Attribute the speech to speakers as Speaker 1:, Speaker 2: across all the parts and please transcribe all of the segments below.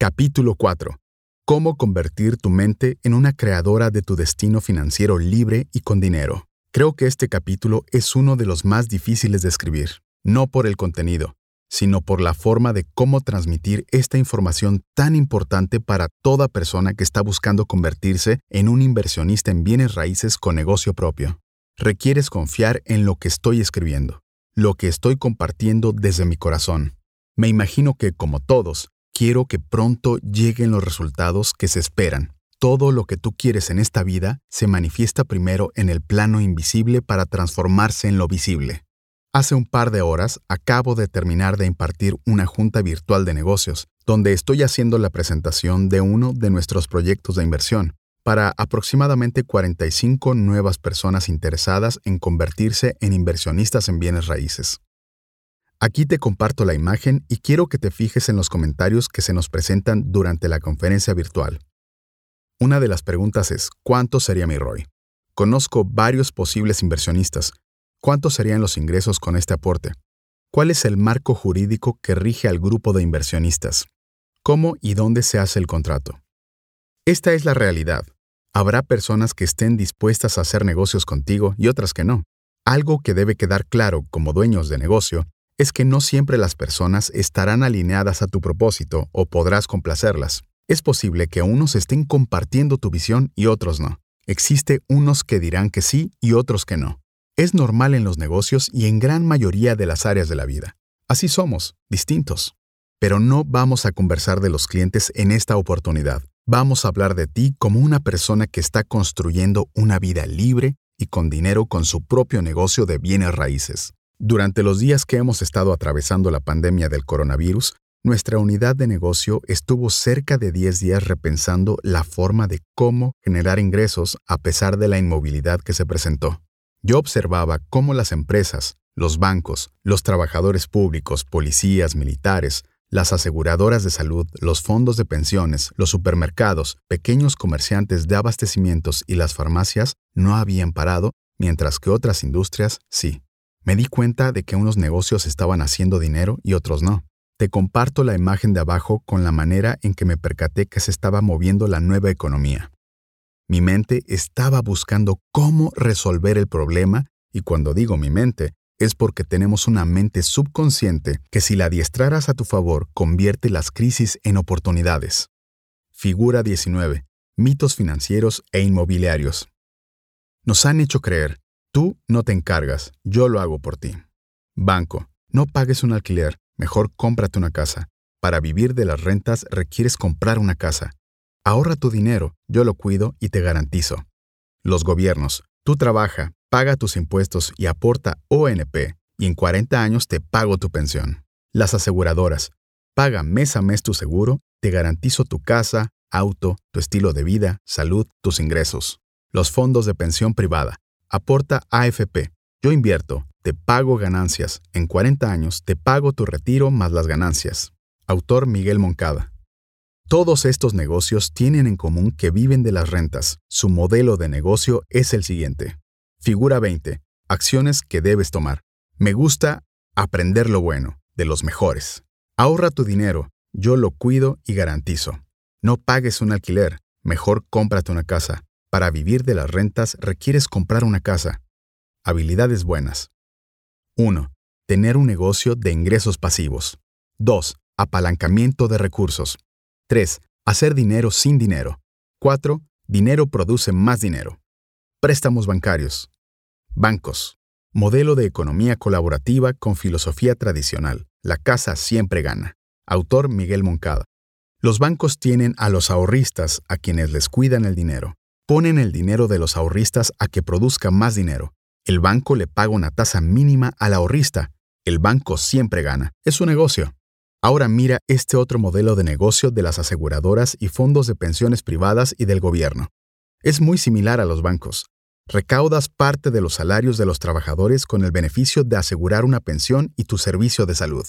Speaker 1: Capítulo 4. Cómo convertir tu mente en una creadora de tu destino financiero libre y con dinero. Creo que este capítulo es uno de los más difíciles de escribir, no por el contenido, sino por la forma de cómo transmitir esta información tan importante para toda persona que está buscando convertirse en un inversionista en bienes raíces con negocio propio. Requieres confiar en lo que estoy escribiendo, lo que estoy compartiendo desde mi corazón. Me imagino que, como todos, quiero que pronto lleguen los resultados que se esperan. Todo lo que tú quieres en esta vida se manifiesta primero en el plano invisible para transformarse en lo visible. Hace un par de horas acabo de terminar de impartir una junta virtual de negocios, donde estoy haciendo la presentación de uno de nuestros proyectos de inversión para aproximadamente 45 nuevas personas interesadas en convertirse en inversionistas en bienes raíces. Aquí te comparto la imagen y quiero que te fijes en los comentarios que se nos presentan durante la conferencia virtual. Una de las preguntas es, ¿cuánto sería mi ROI? Conozco varios posibles inversionistas. ¿Cuántos serían los ingresos con este aporte? ¿Cuál es el marco jurídico que rige al grupo de inversionistas? ¿Cómo y dónde se hace el contrato? Esta es la realidad. Habrá personas que estén dispuestas a hacer negocios contigo y otras que no. Algo que debe quedar claro como dueños de negocio es que no siempre las personas estarán alineadas a tu propósito o podrás complacerlas. Es posible que unos estén compartiendo tu visión y otros no. Existe unos que dirán que sí y otros que no. Es normal en los negocios y en gran mayoría de las áreas de la vida. Así somos, distintos. Pero no vamos a conversar de los clientes en esta oportunidad. Vamos a hablar de ti como una persona que está construyendo una vida libre y con dinero con su propio negocio de bienes raíces. Durante los días que hemos estado atravesando la pandemia del coronavirus, nuestra unidad de negocio estuvo cerca de 10 días repensando la forma de cómo generar ingresos a pesar de la inmovilidad que se presentó. Yo observaba cómo las empresas, los bancos, los trabajadores públicos, policías, militares, las aseguradoras de salud, los fondos de pensiones, los supermercados, pequeños comerciantes de abastecimientos y las farmacias no habían parado, mientras que otras industrias sí. Me di cuenta de que unos negocios estaban haciendo dinero y otros no. Te comparto la imagen de abajo con la manera en que me percaté que se estaba moviendo la nueva economía. Mi mente estaba buscando cómo resolver el problema y cuando digo mi mente, es porque tenemos una mente subconsciente que si la adiestraras a tu favor convierte las crisis en oportunidades. Figura 19. Mitos financieros e inmobiliarios. Nos han hecho creer Tú no te encargas, yo lo hago por ti. Banco, no pagues un alquiler, mejor cómprate una casa. Para vivir de las rentas requieres comprar una casa. Ahorra tu dinero, yo lo cuido y te garantizo. Los gobiernos, tú trabaja, paga tus impuestos y aporta ONP, y en 40 años te pago tu pensión. Las aseguradoras, paga mes a mes tu seguro, te garantizo tu casa, auto, tu estilo de vida, salud, tus ingresos. Los fondos de pensión privada, Aporta AFP. Yo invierto, te pago ganancias. En 40 años te pago tu retiro más las ganancias. Autor Miguel Moncada. Todos estos negocios tienen en común que viven de las rentas. Su modelo de negocio es el siguiente. Figura 20. Acciones que debes tomar. Me gusta aprender lo bueno, de los mejores. Ahorra tu dinero, yo lo cuido y garantizo. No pagues un alquiler, mejor cómprate una casa. Para vivir de las rentas requieres comprar una casa. Habilidades buenas. 1. Tener un negocio de ingresos pasivos. 2. Apalancamiento de recursos. 3. Hacer dinero sin dinero. 4. Dinero produce más dinero. Préstamos bancarios. Bancos. Modelo de economía colaborativa con filosofía tradicional. La casa siempre gana. Autor Miguel Moncada. Los bancos tienen a los ahorristas a quienes les cuidan el dinero ponen el dinero de los ahorristas a que produzca más dinero. El banco le paga una tasa mínima al ahorrista. El banco siempre gana. Es su negocio. Ahora mira este otro modelo de negocio de las aseguradoras y fondos de pensiones privadas y del gobierno. Es muy similar a los bancos. Recaudas parte de los salarios de los trabajadores con el beneficio de asegurar una pensión y tu servicio de salud.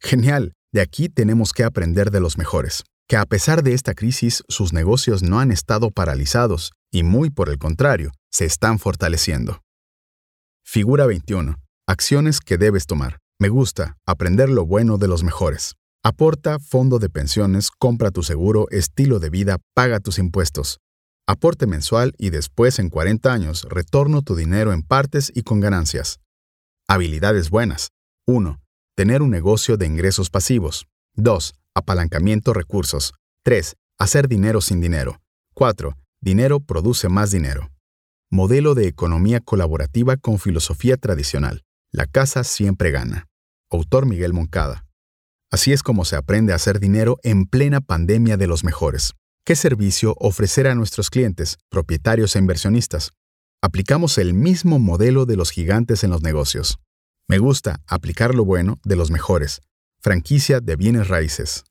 Speaker 1: Genial, de aquí tenemos que aprender de los mejores que a pesar de esta crisis sus negocios no han estado paralizados y muy por el contrario, se están fortaleciendo. Figura 21. Acciones que debes tomar. Me gusta aprender lo bueno de los mejores. Aporta fondo de pensiones, compra tu seguro, estilo de vida, paga tus impuestos. Aporte mensual y después en 40 años retorno tu dinero en partes y con ganancias. Habilidades buenas. 1. Tener un negocio de ingresos pasivos. 2. Apalancamiento recursos. 3. Hacer dinero sin dinero. 4. Dinero produce más dinero. Modelo de economía colaborativa con filosofía tradicional. La casa siempre gana. Autor Miguel Moncada. Así es como se aprende a hacer dinero en plena pandemia de los mejores. ¿Qué servicio ofrecer a nuestros clientes, propietarios e inversionistas? Aplicamos el mismo modelo de los gigantes en los negocios. Me gusta aplicar lo bueno de los mejores. Franquicia de bienes raíces.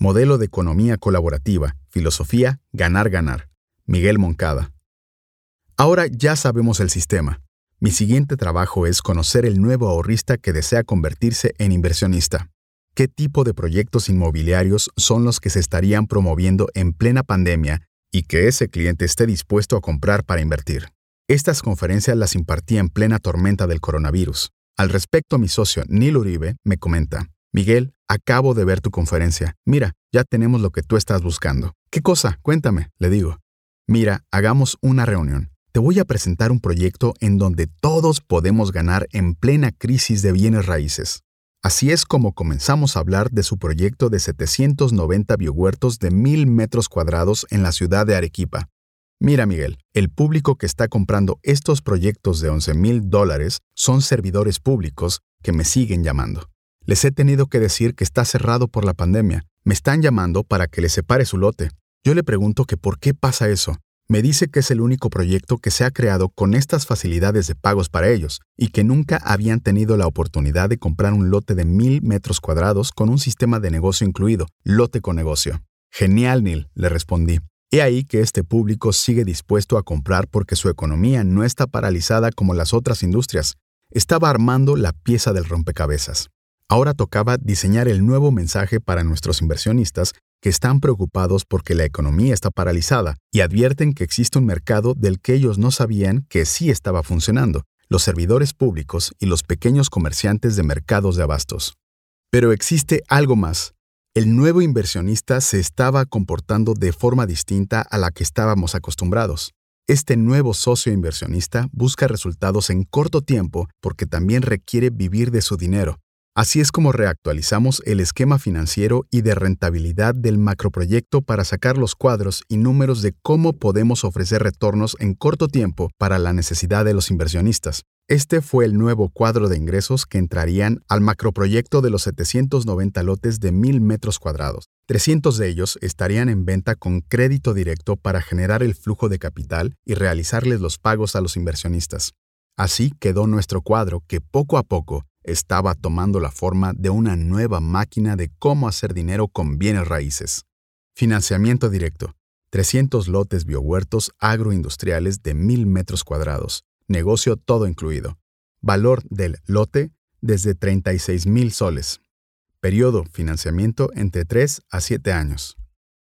Speaker 1: Modelo de economía colaborativa, filosofía, ganar-ganar. Miguel Moncada. Ahora ya sabemos el sistema. Mi siguiente trabajo es conocer el nuevo ahorrista que desea convertirse en inversionista qué tipo de proyectos inmobiliarios son los que se estarían promoviendo en plena pandemia y que ese cliente esté dispuesto a comprar para invertir. Estas conferencias las impartía en plena tormenta del coronavirus. Al respecto, mi socio Neil Uribe me comenta, Miguel, acabo de ver tu conferencia. Mira, ya tenemos lo que tú estás buscando. ¿Qué cosa? Cuéntame, le digo. Mira, hagamos una reunión. Te voy a presentar un proyecto en donde todos podemos ganar en plena crisis de bienes raíces. Así es como comenzamos a hablar de su proyecto de 790 biohuertos de 1.000 metros cuadrados en la ciudad de Arequipa. Mira, Miguel, el público que está comprando estos proyectos de 11 mil dólares son servidores públicos que me siguen llamando. Les he tenido que decir que está cerrado por la pandemia. Me están llamando para que les separe su lote. Yo le pregunto que por qué pasa eso me dice que es el único proyecto que se ha creado con estas facilidades de pagos para ellos y que nunca habían tenido la oportunidad de comprar un lote de mil metros cuadrados con un sistema de negocio incluido, lote con negocio. Genial, Neil, le respondí. He ahí que este público sigue dispuesto a comprar porque su economía no está paralizada como las otras industrias. Estaba armando la pieza del rompecabezas. Ahora tocaba diseñar el nuevo mensaje para nuestros inversionistas que están preocupados porque la economía está paralizada y advierten que existe un mercado del que ellos no sabían que sí estaba funcionando, los servidores públicos y los pequeños comerciantes de mercados de abastos. Pero existe algo más. El nuevo inversionista se estaba comportando de forma distinta a la que estábamos acostumbrados. Este nuevo socio inversionista busca resultados en corto tiempo porque también requiere vivir de su dinero, Así es como reactualizamos el esquema financiero y de rentabilidad del macroproyecto para sacar los cuadros y números de cómo podemos ofrecer retornos en corto tiempo para la necesidad de los inversionistas. Este fue el nuevo cuadro de ingresos que entrarían al macroproyecto de los 790 lotes de 1.000 metros cuadrados. 300 de ellos estarían en venta con crédito directo para generar el flujo de capital y realizarles los pagos a los inversionistas. Así quedó nuestro cuadro que poco a poco estaba tomando la forma de una nueva máquina de cómo hacer dinero con bienes raíces. Financiamiento directo. 300 lotes biohuertos agroindustriales de 1.000 metros cuadrados. Negocio todo incluido. Valor del lote desde 36.000 soles. Periodo financiamiento entre 3 a 7 años.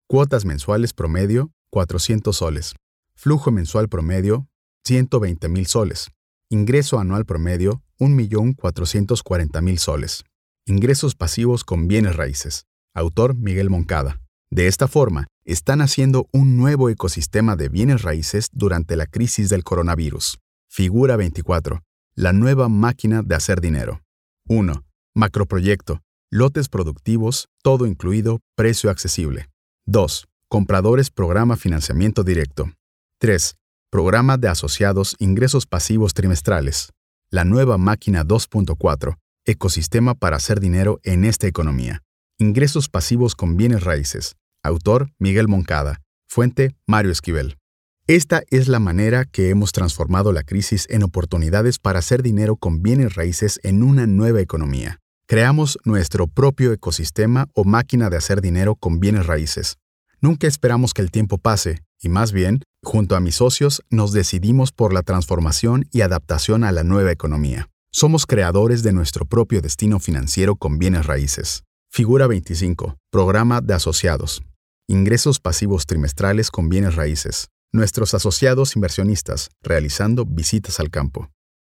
Speaker 1: Cuotas mensuales promedio 400 soles. Flujo mensual promedio 120.000 soles. Ingreso anual promedio 1.440.000 soles. Ingresos pasivos con bienes raíces. Autor Miguel Moncada. De esta forma, están haciendo un nuevo ecosistema de bienes raíces durante la crisis del coronavirus. Figura 24. La nueva máquina de hacer dinero. 1. Macroproyecto. Lotes productivos, todo incluido, precio accesible. 2. Compradores programa financiamiento directo. 3. Programa de asociados ingresos pasivos trimestrales. La nueva máquina 2.4. Ecosistema para hacer dinero en esta economía. Ingresos pasivos con bienes raíces. Autor Miguel Moncada. Fuente Mario Esquivel. Esta es la manera que hemos transformado la crisis en oportunidades para hacer dinero con bienes raíces en una nueva economía. Creamos nuestro propio ecosistema o máquina de hacer dinero con bienes raíces. Nunca esperamos que el tiempo pase, y más bien, junto a mis socios, nos decidimos por la transformación y adaptación a la nueva economía. Somos creadores de nuestro propio destino financiero con bienes raíces. Figura 25. Programa de asociados. Ingresos pasivos trimestrales con bienes raíces. Nuestros asociados inversionistas realizando visitas al campo.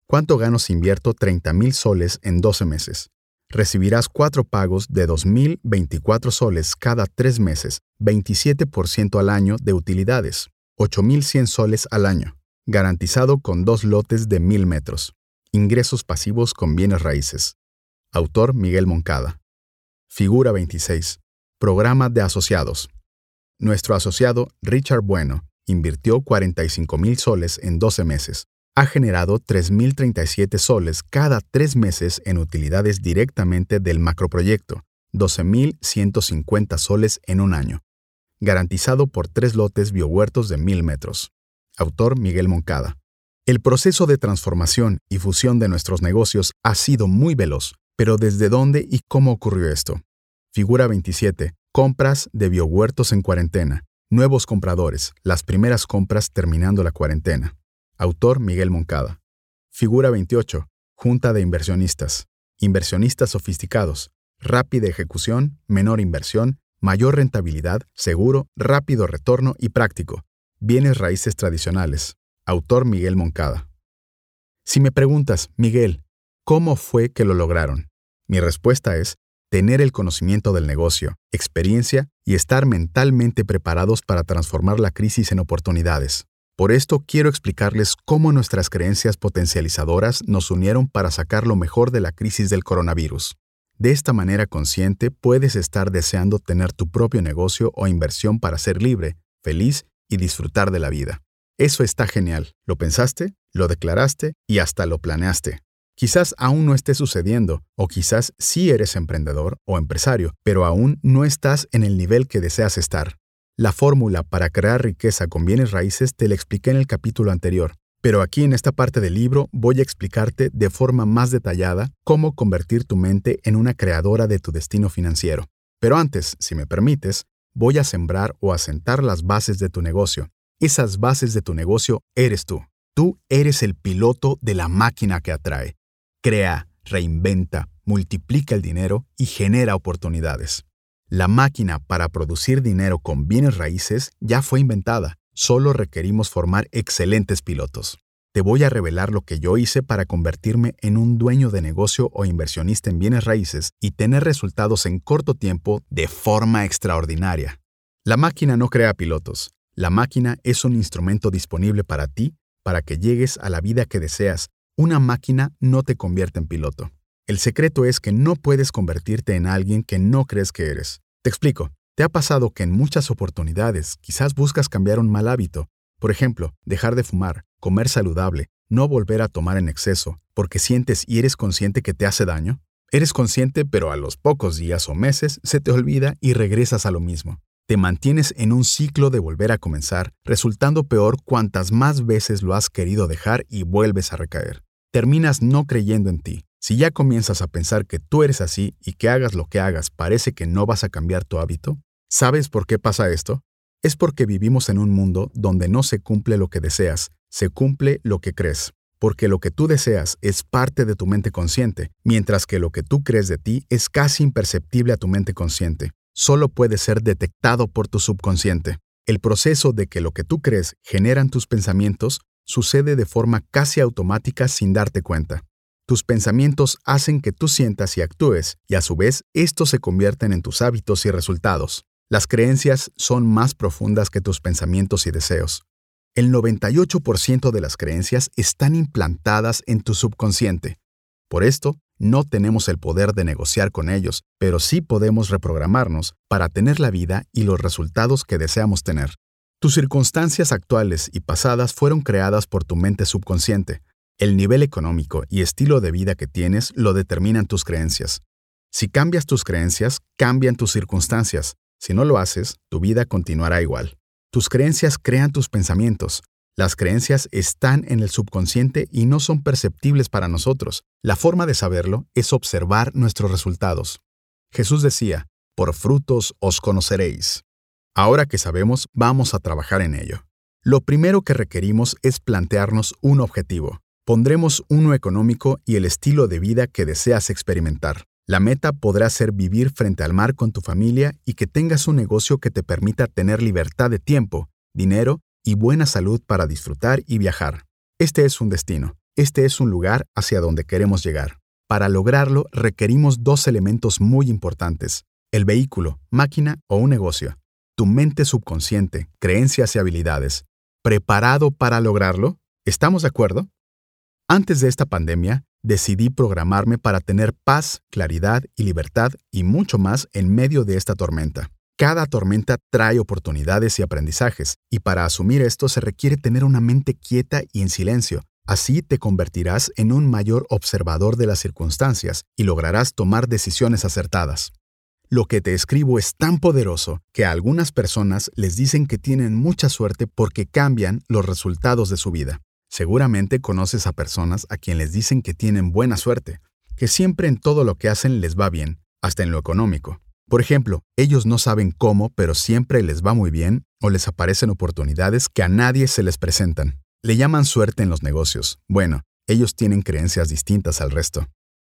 Speaker 1: ¿Cuánto gano si invierto 30 mil soles en 12 meses? Recibirás cuatro pagos de 2.024 soles cada tres meses, 27% al año de utilidades, 8.100 soles al año, garantizado con dos lotes de 1.000 metros. Ingresos pasivos con bienes raíces. Autor Miguel Moncada. Figura 26. Programa de asociados. Nuestro asociado Richard Bueno invirtió 45 mil soles en 12 meses. Ha generado 3.037 soles cada tres meses en utilidades directamente del macroproyecto, 12.150 soles en un año. Garantizado por tres lotes biohuertos de 1.000 metros. Autor Miguel Moncada. El proceso de transformación y fusión de nuestros negocios ha sido muy veloz, pero ¿desde dónde y cómo ocurrió esto? Figura 27. Compras de biohuertos en cuarentena. Nuevos compradores. Las primeras compras terminando la cuarentena. Autor Miguel Moncada. Figura 28. Junta de inversionistas. Inversionistas sofisticados. Rápida ejecución, menor inversión, mayor rentabilidad, seguro, rápido retorno y práctico. Bienes raíces tradicionales. Autor Miguel Moncada. Si me preguntas, Miguel, ¿cómo fue que lo lograron? Mi respuesta es tener el conocimiento del negocio, experiencia y estar mentalmente preparados para transformar la crisis en oportunidades. Por esto quiero explicarles cómo nuestras creencias potencializadoras nos unieron para sacar lo mejor de la crisis del coronavirus. De esta manera consciente puedes estar deseando tener tu propio negocio o inversión para ser libre, feliz y disfrutar de la vida. Eso está genial. Lo pensaste, lo declaraste y hasta lo planeaste. Quizás aún no esté sucediendo, o quizás sí eres emprendedor o empresario, pero aún no estás en el nivel que deseas estar. La fórmula para crear riqueza con bienes raíces te la expliqué en el capítulo anterior, pero aquí en esta parte del libro voy a explicarte de forma más detallada cómo convertir tu mente en una creadora de tu destino financiero. Pero antes, si me permites, voy a sembrar o asentar las bases de tu negocio, esas bases de tu negocio eres tú. Tú eres el piloto de la máquina que atrae. Crea, reinventa, multiplica el dinero y genera oportunidades. La máquina para producir dinero con bienes raíces ya fue inventada. Solo requerimos formar excelentes pilotos. Te voy a revelar lo que yo hice para convertirme en un dueño de negocio o inversionista en bienes raíces y tener resultados en corto tiempo de forma extraordinaria. La máquina no crea pilotos, la máquina es un instrumento disponible para ti para que llegues a la vida que deseas. Una máquina no te convierte en piloto. El secreto es que no puedes convertirte en alguien que no crees que eres. Te explico. ¿Te ha pasado que en muchas oportunidades quizás buscas cambiar un mal hábito? Por ejemplo, dejar de fumar, comer saludable, no volver a tomar en exceso, porque sientes y eres consciente que te hace daño? Eres consciente, pero a los pocos días o meses se te olvida y regresas a lo mismo te mantienes en un ciclo de volver a comenzar, resultando peor cuantas más veces lo has querido dejar y vuelves a recaer. Terminas no creyendo en ti. Si ya comienzas a pensar que tú eres así y que hagas lo que hagas parece que no vas a cambiar tu hábito, ¿sabes por qué pasa esto? Es porque vivimos en un mundo donde no se cumple lo que deseas, se cumple lo que crees. Porque lo que tú deseas es parte de tu mente consciente, mientras que lo que tú crees de ti es casi imperceptible a tu mente consciente solo puede ser detectado por tu subconsciente. El proceso de que lo que tú crees generan tus pensamientos sucede de forma casi automática sin darte cuenta. Tus pensamientos hacen que tú sientas y actúes, y a su vez estos se convierten en tus hábitos y resultados. Las creencias son más profundas que tus pensamientos y deseos. El 98% de las creencias están implantadas en tu subconsciente. Por esto, no tenemos el poder de negociar con ellos, pero sí podemos reprogramarnos para tener la vida y los resultados que deseamos tener. Tus circunstancias actuales y pasadas fueron creadas por tu mente subconsciente. El nivel económico y estilo de vida que tienes lo determinan tus creencias. Si cambias tus creencias, cambian tus circunstancias. Si no lo haces, tu vida continuará igual. Tus creencias crean tus pensamientos, las creencias están en el subconsciente y no son perceptibles para nosotros. La forma de saberlo es observar nuestros resultados. Jesús decía, por frutos os conoceréis. Ahora que sabemos, vamos a trabajar en ello. Lo primero que requerimos es plantearnos un objetivo. Pondremos uno económico y el estilo de vida que deseas experimentar. La meta podrá ser vivir frente al mar con tu familia y que tengas un negocio que te permita tener libertad de tiempo, dinero y buena salud para disfrutar y viajar. Este es un destino, este es un lugar hacia donde queremos llegar. Para lograrlo requerimos dos elementos muy importantes, el vehículo, máquina o un negocio. Tu mente subconsciente, creencias y habilidades. ¿Preparado para lograrlo? ¿Estamos de acuerdo? Antes de esta pandemia, decidí programarme para tener paz, claridad y libertad y mucho más en medio de esta tormenta. Cada tormenta trae oportunidades y aprendizajes, y para asumir esto se requiere tener una mente quieta y en silencio. Así te convertirás en un mayor observador de las circunstancias y lograrás tomar decisiones acertadas. Lo que te escribo es tan poderoso que a algunas personas les dicen que tienen mucha suerte porque cambian los resultados de su vida. Seguramente conoces a personas a quien les dicen que tienen buena suerte, que siempre en todo lo que hacen les va bien, hasta en lo económico. Por ejemplo, ellos no saben cómo, pero siempre les va muy bien o les aparecen oportunidades que a nadie se les presentan. Le llaman suerte en los negocios. Bueno, ellos tienen creencias distintas al resto.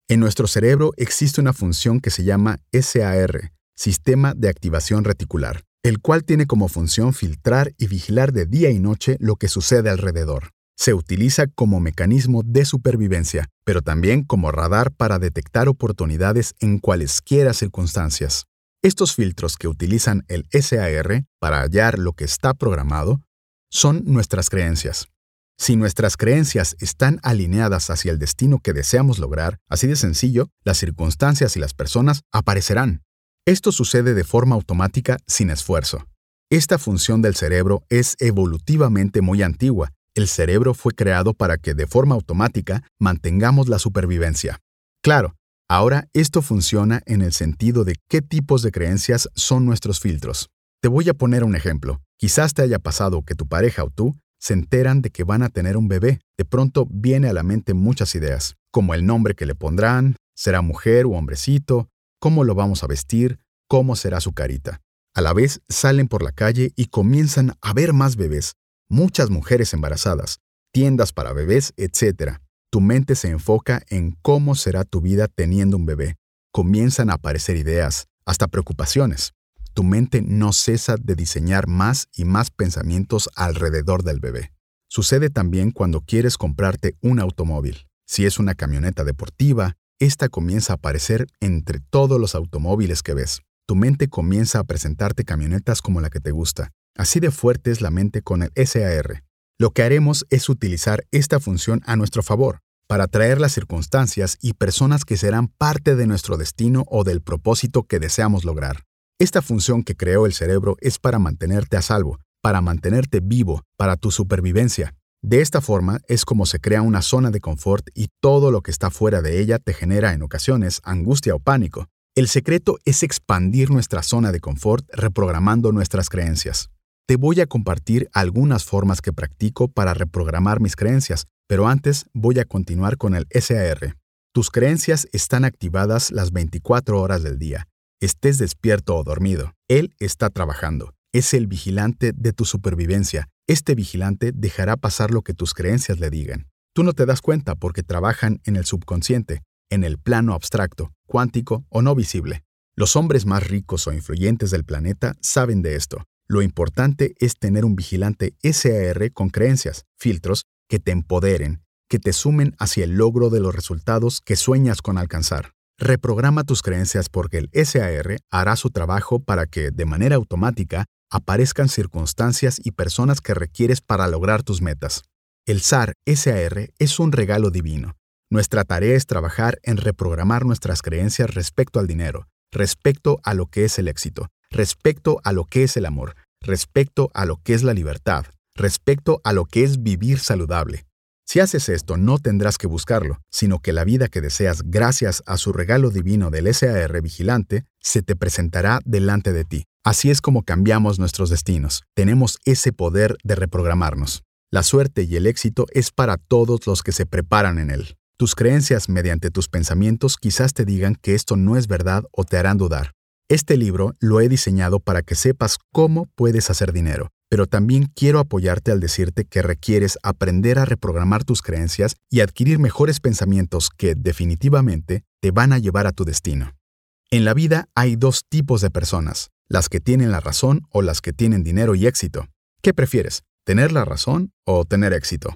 Speaker 1: En nuestro cerebro existe una función que se llama SAR, Sistema de Activación Reticular, el cual tiene como función filtrar y vigilar de día y noche lo que sucede alrededor. Se utiliza como mecanismo de supervivencia, pero también como radar para detectar oportunidades en cualesquiera circunstancias. Estos filtros que utilizan el SAR para hallar lo que está programado son nuestras creencias. Si nuestras creencias están alineadas hacia el destino que deseamos lograr, así de sencillo, las circunstancias y las personas aparecerán. Esto sucede de forma automática sin esfuerzo. Esta función del cerebro es evolutivamente muy antigua. El cerebro fue creado para que de forma automática mantengamos la supervivencia. Claro, ahora esto funciona en el sentido de qué tipos de creencias son nuestros filtros. Te voy a poner un ejemplo. Quizás te haya pasado que tu pareja o tú se enteran de que van a tener un bebé, de pronto viene a la mente muchas ideas, como el nombre que le pondrán, será mujer o hombrecito, cómo lo vamos a vestir, cómo será su carita. A la vez salen por la calle y comienzan a ver más bebés, muchas mujeres embarazadas, tiendas para bebés, etc. Tu mente se enfoca en cómo será tu vida teniendo un bebé. Comienzan a aparecer ideas, hasta preocupaciones tu mente no cesa de diseñar más y más pensamientos alrededor del bebé. Sucede también cuando quieres comprarte un automóvil. Si es una camioneta deportiva, esta comienza a aparecer entre todos los automóviles que ves. Tu mente comienza a presentarte camionetas como la que te gusta. Así de fuerte es la mente con el SAR. Lo que haremos es utilizar esta función a nuestro favor, para atraer las circunstancias y personas que serán parte de nuestro destino o del propósito que deseamos lograr. Esta función que creó el cerebro es para mantenerte a salvo, para mantenerte vivo, para tu supervivencia. De esta forma es como se crea una zona de confort y todo lo que está fuera de ella te genera en ocasiones angustia o pánico. El secreto es expandir nuestra zona de confort reprogramando nuestras creencias. Te voy a compartir algunas formas que practico para reprogramar mis creencias, pero antes voy a continuar con el SAR. Tus creencias están activadas las 24 horas del día estés despierto o dormido. Él está trabajando. Es el vigilante de tu supervivencia. Este vigilante dejará pasar lo que tus creencias le digan. Tú no te das cuenta porque trabajan en el subconsciente, en el plano abstracto, cuántico o no visible. Los hombres más ricos o influyentes del planeta saben de esto. Lo importante es tener un vigilante SAR con creencias, filtros, que te empoderen, que te sumen hacia el logro de los resultados que sueñas con alcanzar. Reprograma tus creencias porque el SAR hará su trabajo para que, de manera automática, aparezcan circunstancias y personas que requieres para lograr tus metas. El SAR SAR es un regalo divino. Nuestra tarea es trabajar en reprogramar nuestras creencias respecto al dinero, respecto a lo que es el éxito, respecto a lo que es el amor, respecto a lo que es la libertad, respecto a lo que es vivir saludable, si haces esto, no tendrás que buscarlo, sino que la vida que deseas gracias a su regalo divino del SAR vigilante se te presentará delante de ti. Así es como cambiamos nuestros destinos. Tenemos ese poder de reprogramarnos. La suerte y el éxito es para todos los que se preparan en él. Tus creencias mediante tus pensamientos quizás te digan que esto no es verdad o te harán dudar. Este libro lo he diseñado para que sepas cómo puedes hacer dinero, pero también quiero apoyarte al decirte que requieres aprender a reprogramar tus creencias y adquirir mejores pensamientos que definitivamente te van a llevar a tu destino. En la vida hay dos tipos de personas, las que tienen la razón o las que tienen dinero y éxito. ¿Qué prefieres, tener la razón o tener éxito?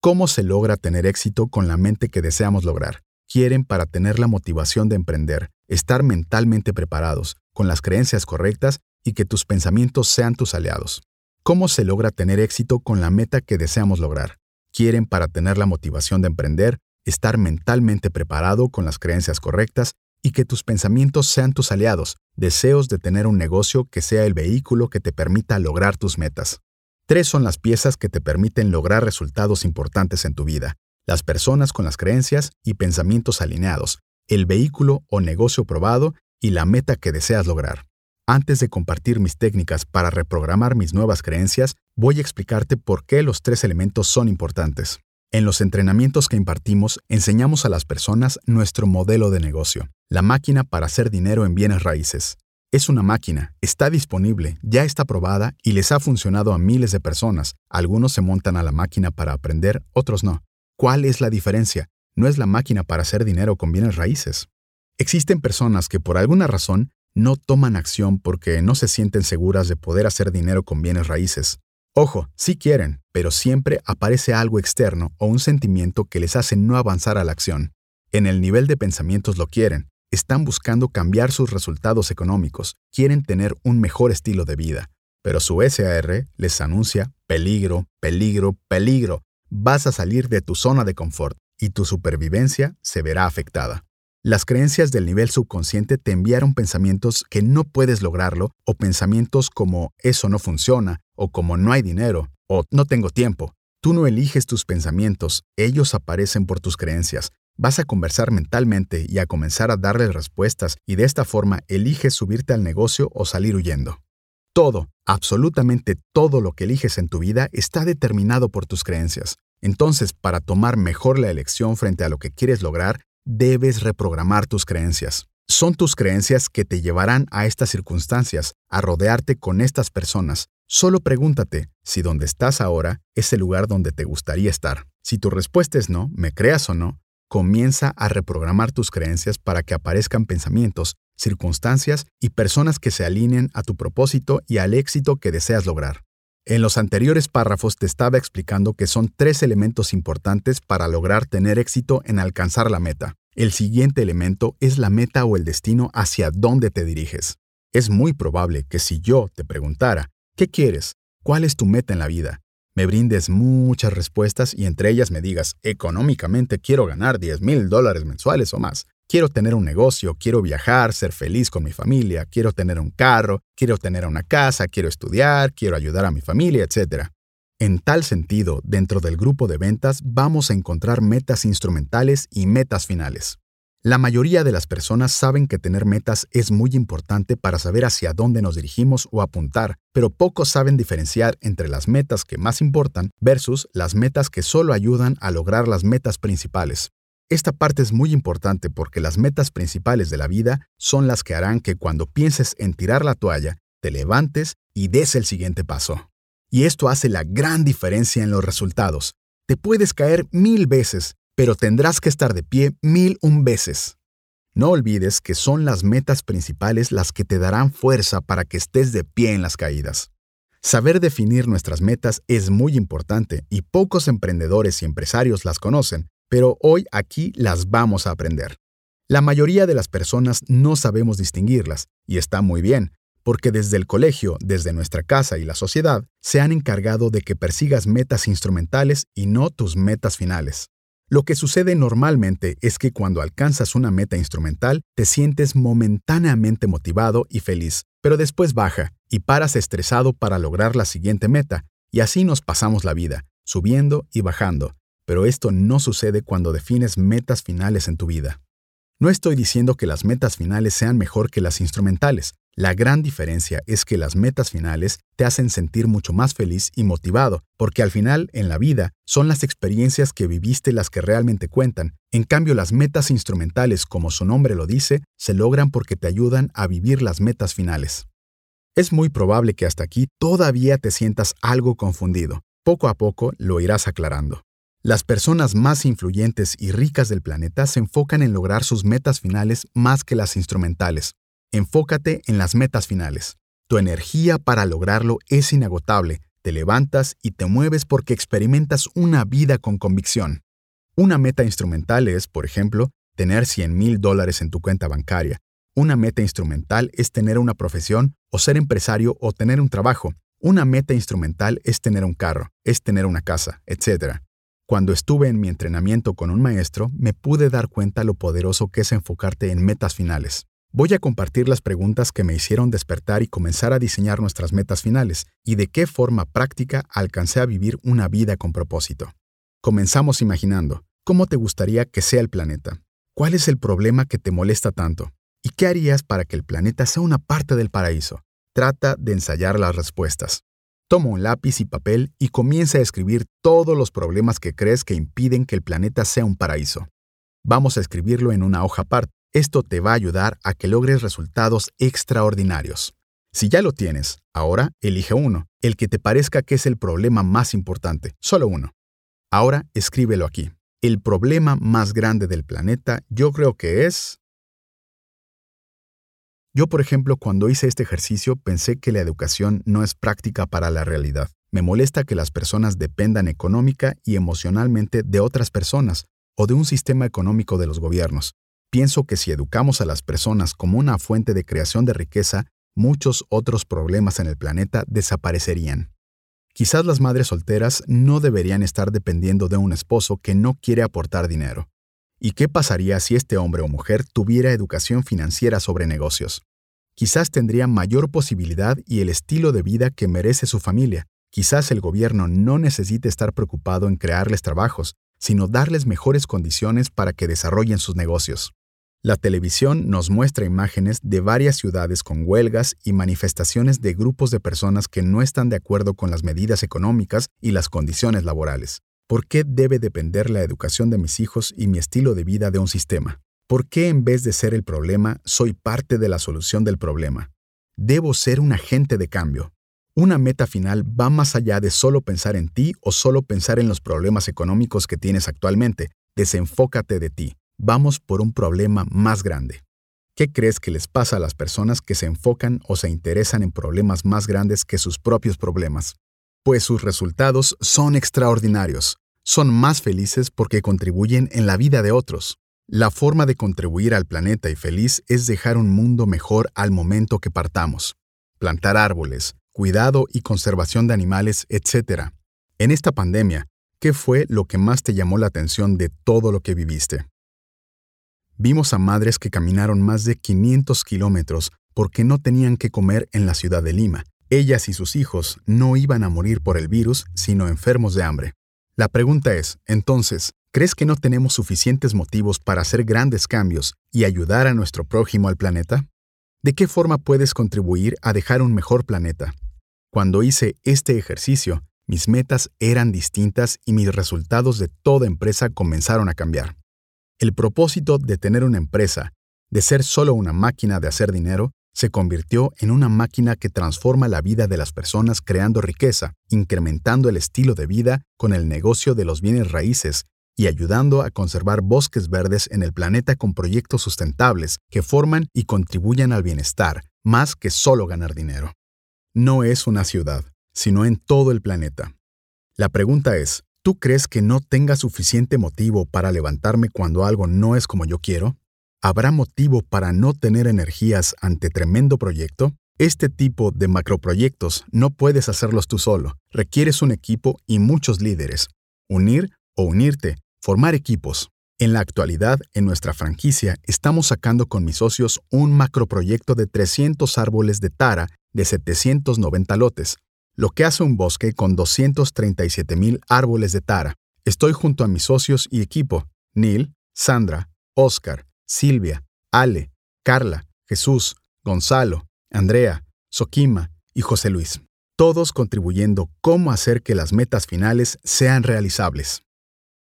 Speaker 1: ¿Cómo se logra tener éxito con la mente que deseamos lograr? quieren para tener la motivación de emprender, estar mentalmente preparados, con las creencias correctas y que tus pensamientos sean tus aliados. ¿Cómo se logra tener éxito con la meta que deseamos lograr? Quieren para tener la motivación de emprender, estar mentalmente preparado con las creencias correctas y que tus pensamientos sean tus aliados, deseos de tener un negocio que sea el vehículo que te permita lograr tus metas. Tres son las piezas que te permiten lograr resultados importantes en tu vida. Las personas con las creencias y pensamientos alineados, el vehículo o negocio probado y la meta que deseas lograr. Antes de compartir mis técnicas para reprogramar mis nuevas creencias, voy a explicarte por qué los tres elementos son importantes. En los entrenamientos que impartimos, enseñamos a las personas nuestro modelo de negocio, la máquina para hacer dinero en bienes raíces. Es una máquina, está disponible, ya está probada y les ha funcionado a miles de personas. Algunos se montan a la máquina para aprender, otros no. ¿Cuál es la diferencia? No es la máquina para hacer dinero con bienes raíces. Existen personas que por alguna razón no toman acción porque no se sienten seguras de poder hacer dinero con bienes raíces. Ojo, sí quieren, pero siempre aparece algo externo o un sentimiento que les hace no avanzar a la acción. En el nivel de pensamientos lo quieren, están buscando cambiar sus resultados económicos, quieren tener un mejor estilo de vida, pero su SAR les anuncia peligro, peligro, peligro, vas a salir de tu zona de confort y tu supervivencia se verá afectada. Las creencias del nivel subconsciente te enviaron pensamientos que no puedes lograrlo o pensamientos como eso no funciona o como no hay dinero o no tengo tiempo. Tú no eliges tus pensamientos, ellos aparecen por tus creencias. Vas a conversar mentalmente y a comenzar a darle respuestas y de esta forma eliges subirte al negocio o salir huyendo. Todo, absolutamente todo lo que eliges en tu vida está determinado por tus creencias. Entonces, para tomar mejor la elección frente a lo que quieres lograr, debes reprogramar tus creencias. Son tus creencias que te llevarán a estas circunstancias, a rodearte con estas personas. Solo pregúntate si donde estás ahora es el lugar donde te gustaría estar. Si tu respuesta es no, me creas o no, comienza a reprogramar tus creencias para que aparezcan pensamientos, circunstancias y personas que se alineen a tu propósito y al éxito que deseas lograr. En los anteriores párrafos te estaba explicando que son tres elementos importantes para lograr tener éxito en alcanzar la meta. El siguiente elemento es la meta o el destino hacia dónde te diriges. Es muy probable que si yo te preguntara, ¿qué quieres? ¿Cuál es tu meta en la vida? Me brindes muchas respuestas y entre ellas me digas, económicamente quiero ganar 10 mil dólares mensuales o más. Quiero tener un negocio, quiero viajar, ser feliz con mi familia, quiero tener un carro, quiero tener una casa, quiero estudiar, quiero ayudar a mi familia, etc. En tal sentido, dentro del grupo de ventas vamos a encontrar metas instrumentales y metas finales. La mayoría de las personas saben que tener metas es muy importante para saber hacia dónde nos dirigimos o apuntar, pero pocos saben diferenciar entre las metas que más importan versus las metas que solo ayudan a lograr las metas principales. Esta parte es muy importante porque las metas principales de la vida son las que harán que cuando pienses en tirar la toalla, te levantes y des el siguiente paso. Y esto hace la gran diferencia en los resultados. Te puedes caer mil veces, pero tendrás que estar de pie mil un veces. No olvides que son las metas principales las que te darán fuerza para que estés de pie en las caídas. Saber definir nuestras metas es muy importante y pocos emprendedores y empresarios las conocen, pero hoy aquí las vamos a aprender. La mayoría de las personas no sabemos distinguirlas, y está muy bien, porque desde el colegio, desde nuestra casa y la sociedad, se han encargado de que persigas metas instrumentales y no tus metas finales. Lo que sucede normalmente es que cuando alcanzas una meta instrumental, te sientes momentáneamente motivado y feliz, pero después baja y paras estresado para lograr la siguiente meta, y así nos pasamos la vida, subiendo y bajando, pero esto no sucede cuando defines metas finales en tu vida. No estoy diciendo que las metas finales sean mejor que las instrumentales. La gran diferencia es que las metas finales te hacen sentir mucho más feliz y motivado, porque al final, en la vida, son las experiencias que viviste las que realmente cuentan. En cambio, las metas instrumentales, como su nombre lo dice, se logran porque te ayudan a vivir las metas finales. Es muy probable que hasta aquí todavía te sientas algo confundido. Poco a poco lo irás aclarando. Las personas más influyentes y ricas del planeta se enfocan en lograr sus metas finales más que las instrumentales. Enfócate en las metas finales. Tu energía para lograrlo es inagotable. Te levantas y te mueves porque experimentas una vida con convicción. Una meta instrumental es, por ejemplo, tener 100 mil dólares en tu cuenta bancaria. Una meta instrumental es tener una profesión o ser empresario o tener un trabajo. Una meta instrumental es tener un carro, es tener una casa, etc. Cuando estuve en mi entrenamiento con un maestro, me pude dar cuenta lo poderoso que es enfocarte en metas finales. Voy a compartir las preguntas que me hicieron despertar y comenzar a diseñar nuestras metas finales y de qué forma práctica alcancé a vivir una vida con propósito. Comenzamos imaginando, ¿cómo te gustaría que sea el planeta? ¿Cuál es el problema que te molesta tanto? ¿Y qué harías para que el planeta sea una parte del paraíso? Trata de ensayar las respuestas. Toma un lápiz y papel y comienza a escribir todos los problemas que crees que impiden que el planeta sea un paraíso. Vamos a escribirlo en una hoja aparte esto te va a ayudar a que logres resultados extraordinarios. Si ya lo tienes, ahora elige uno, el que te parezca que es el problema más importante, solo uno. Ahora escríbelo aquí. El problema más grande del planeta yo creo que es... Yo, por ejemplo, cuando hice este ejercicio pensé que la educación no es práctica para la realidad. Me molesta que las personas dependan económica y emocionalmente de otras personas o de un sistema económico de los gobiernos. Pienso que si educamos a las personas como una fuente de creación de riqueza, muchos otros problemas en el planeta desaparecerían. Quizás las madres solteras no deberían estar dependiendo de un esposo que no quiere aportar dinero. ¿Y qué pasaría si este hombre o mujer tuviera educación financiera sobre negocios? Quizás tendría mayor posibilidad y el estilo de vida que merece su familia. Quizás el gobierno no necesite estar preocupado en crearles trabajos, sino darles mejores condiciones para que desarrollen sus negocios. La televisión nos muestra imágenes de varias ciudades con huelgas y manifestaciones de grupos de personas que no están de acuerdo con las medidas económicas y las condiciones laborales. ¿Por qué debe depender la educación de mis hijos y mi estilo de vida de un sistema? ¿Por qué en vez de ser el problema, soy parte de la solución del problema? Debo ser un agente de cambio. Una meta final va más allá de solo pensar en ti o solo pensar en los problemas económicos que tienes actualmente. Desenfócate de ti. Vamos por un problema más grande. ¿Qué crees que les pasa a las personas que se enfocan o se interesan en problemas más grandes que sus propios problemas? Pues sus resultados son extraordinarios. Son más felices porque contribuyen en la vida de otros. La forma de contribuir al planeta y feliz es dejar un mundo mejor al momento que partamos. Plantar árboles, cuidado y conservación de animales, etc. En esta pandemia, ¿qué fue lo que más te llamó la atención de todo lo que viviste? Vimos a madres que caminaron más de 500 kilómetros porque no tenían que comer en la ciudad de Lima. Ellas y sus hijos no iban a morir por el virus, sino enfermos de hambre. La pregunta es, entonces, ¿crees que no tenemos suficientes motivos para hacer grandes cambios y ayudar a nuestro prójimo al planeta? ¿De qué forma puedes contribuir a dejar un mejor planeta? Cuando hice este ejercicio, mis metas eran distintas y mis resultados de toda empresa comenzaron a cambiar. El propósito de tener una empresa, de ser solo una máquina de hacer dinero, se convirtió en una máquina que transforma la vida de las personas creando riqueza, incrementando el estilo de vida con el negocio de los bienes raíces y ayudando a conservar bosques verdes en el planeta con proyectos sustentables que forman y contribuyan al bienestar, más que solo ganar dinero. No es una ciudad, sino en todo el planeta. La pregunta es, ¿Tú crees que no tenga suficiente motivo para levantarme cuando algo no es como yo quiero? ¿Habrá motivo para no tener energías ante tremendo proyecto? Este tipo de macroproyectos no puedes hacerlos tú solo. Requieres un equipo y muchos líderes. Unir o unirte, formar equipos. En la actualidad, en nuestra franquicia, estamos sacando con mis socios un macroproyecto de 300 árboles de tara de 790 lotes, lo que hace un bosque con 237.000 árboles de tara. Estoy junto a mis socios y equipo, Neil, Sandra, Oscar, Silvia, Ale, Carla, Jesús, Gonzalo, Andrea, Soquima y José Luis, todos contribuyendo cómo hacer que las metas finales sean realizables.